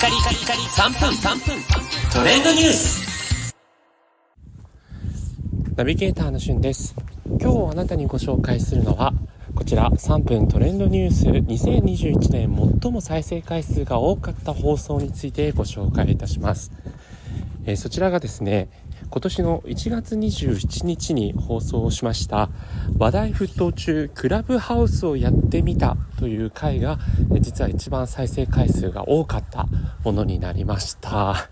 カリカリカリ3分3分トレンドニュース。ナビゲーターのしゅんです。今日あなたにご紹介するのはこちら3分トレンドニュース。2021年最も再生回数が多かった放送についてご紹介いたします、えー、そちらがですね今年の1月27日に放送しました話題沸騰中クラブハウスをやってみたという回が実は一番再生回数が多かったものになりました。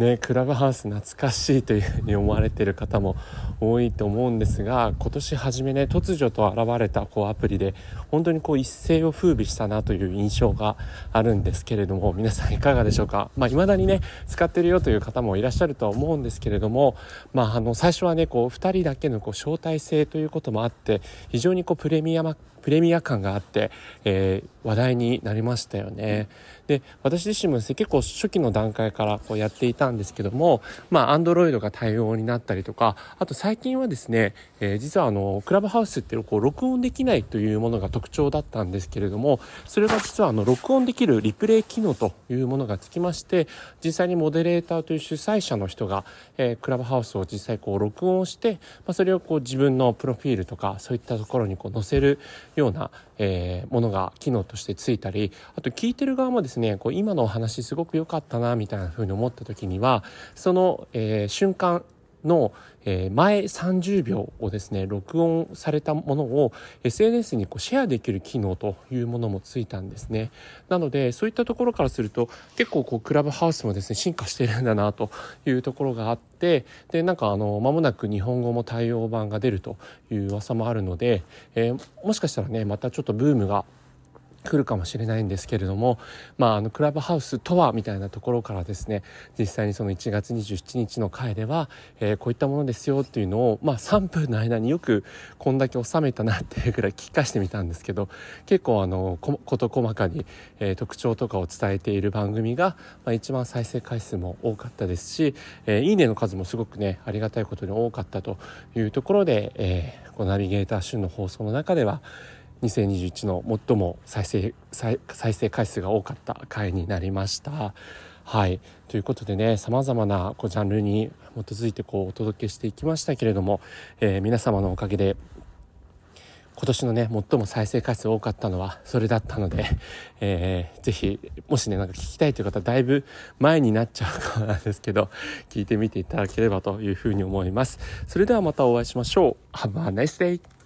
ね、クラブハウス懐かしいというふうに思われている方も多いと思うんですが今年初めね突如と現れたこうアプリで本当にこう一世を風靡したなという印象があるんですけれども皆さんいかがでしょうか？まあ、未だにね使ってるよという方もいらっしゃるとは思うんですけれども、まあ、あの最初はねこう2人だけのこう招待制ということもあって非常にこうプレミアプレミア感があって、えー、話題になりましたよね。で私自身も結構初期の段階からこうやっていたんですけどもまあ Android が対応になったりとかあと最近はですね、えー、実はあのクラブハウスってこう録音できないというものが特徴だったんですけれどもそれが実はあの録音できるリプレイ機能というものがつきまして実際にモデレーターという主催者の人が、えー、クラブハウスを実際こう録音して、まあ、それをこう自分のプロフィールとかそういったところにこう載せるような、えー、ものが機能としてついたりあと聞いてる側もですねこう今のお話すごく良かったなみたいな風に思った時にはその、えー、瞬間の、前30秒をですね録音されたものを SNS にこうシェアできる機能というものもついたんですね。なのでそういったところからすると結構こうクラブハウスもですね進化してるんだなというところがあってでなんかあの間もなく日本語も対応版が出るという噂もあるので、えー、もしかしたらねまたちょっとブームが来るかもしれないんですけれども、まあ、あのクラブハウスとはみたいなところからですね実際にその1月27日の回では、えー、こういったものですよっていうのを、まあ、3分の間によくこんだけ収めたなっていうぐらい聞かしてみたんですけど結構あの事細かに、えー、特徴とかを伝えている番組が、まあ、一番再生回数も多かったですし、えー、いいねの数もすごくねありがたいことに多かったというところで、えー、このナビゲーター旬の放送の中では2021の最も再生再生回数が多かった回になりました。はい。ということでねさまざまなこうジャンルに基づいてこうお届けしていきましたけれども、えー、皆様のおかげで今年のね最も再生回数多かったのはそれだったので、えー、ぜひもしねなんか聞きたいという方だいぶ前になっちゃうかなんですけど聞いてみていただければというふうに思います。それではまたお会いしましょう。Have a nice day!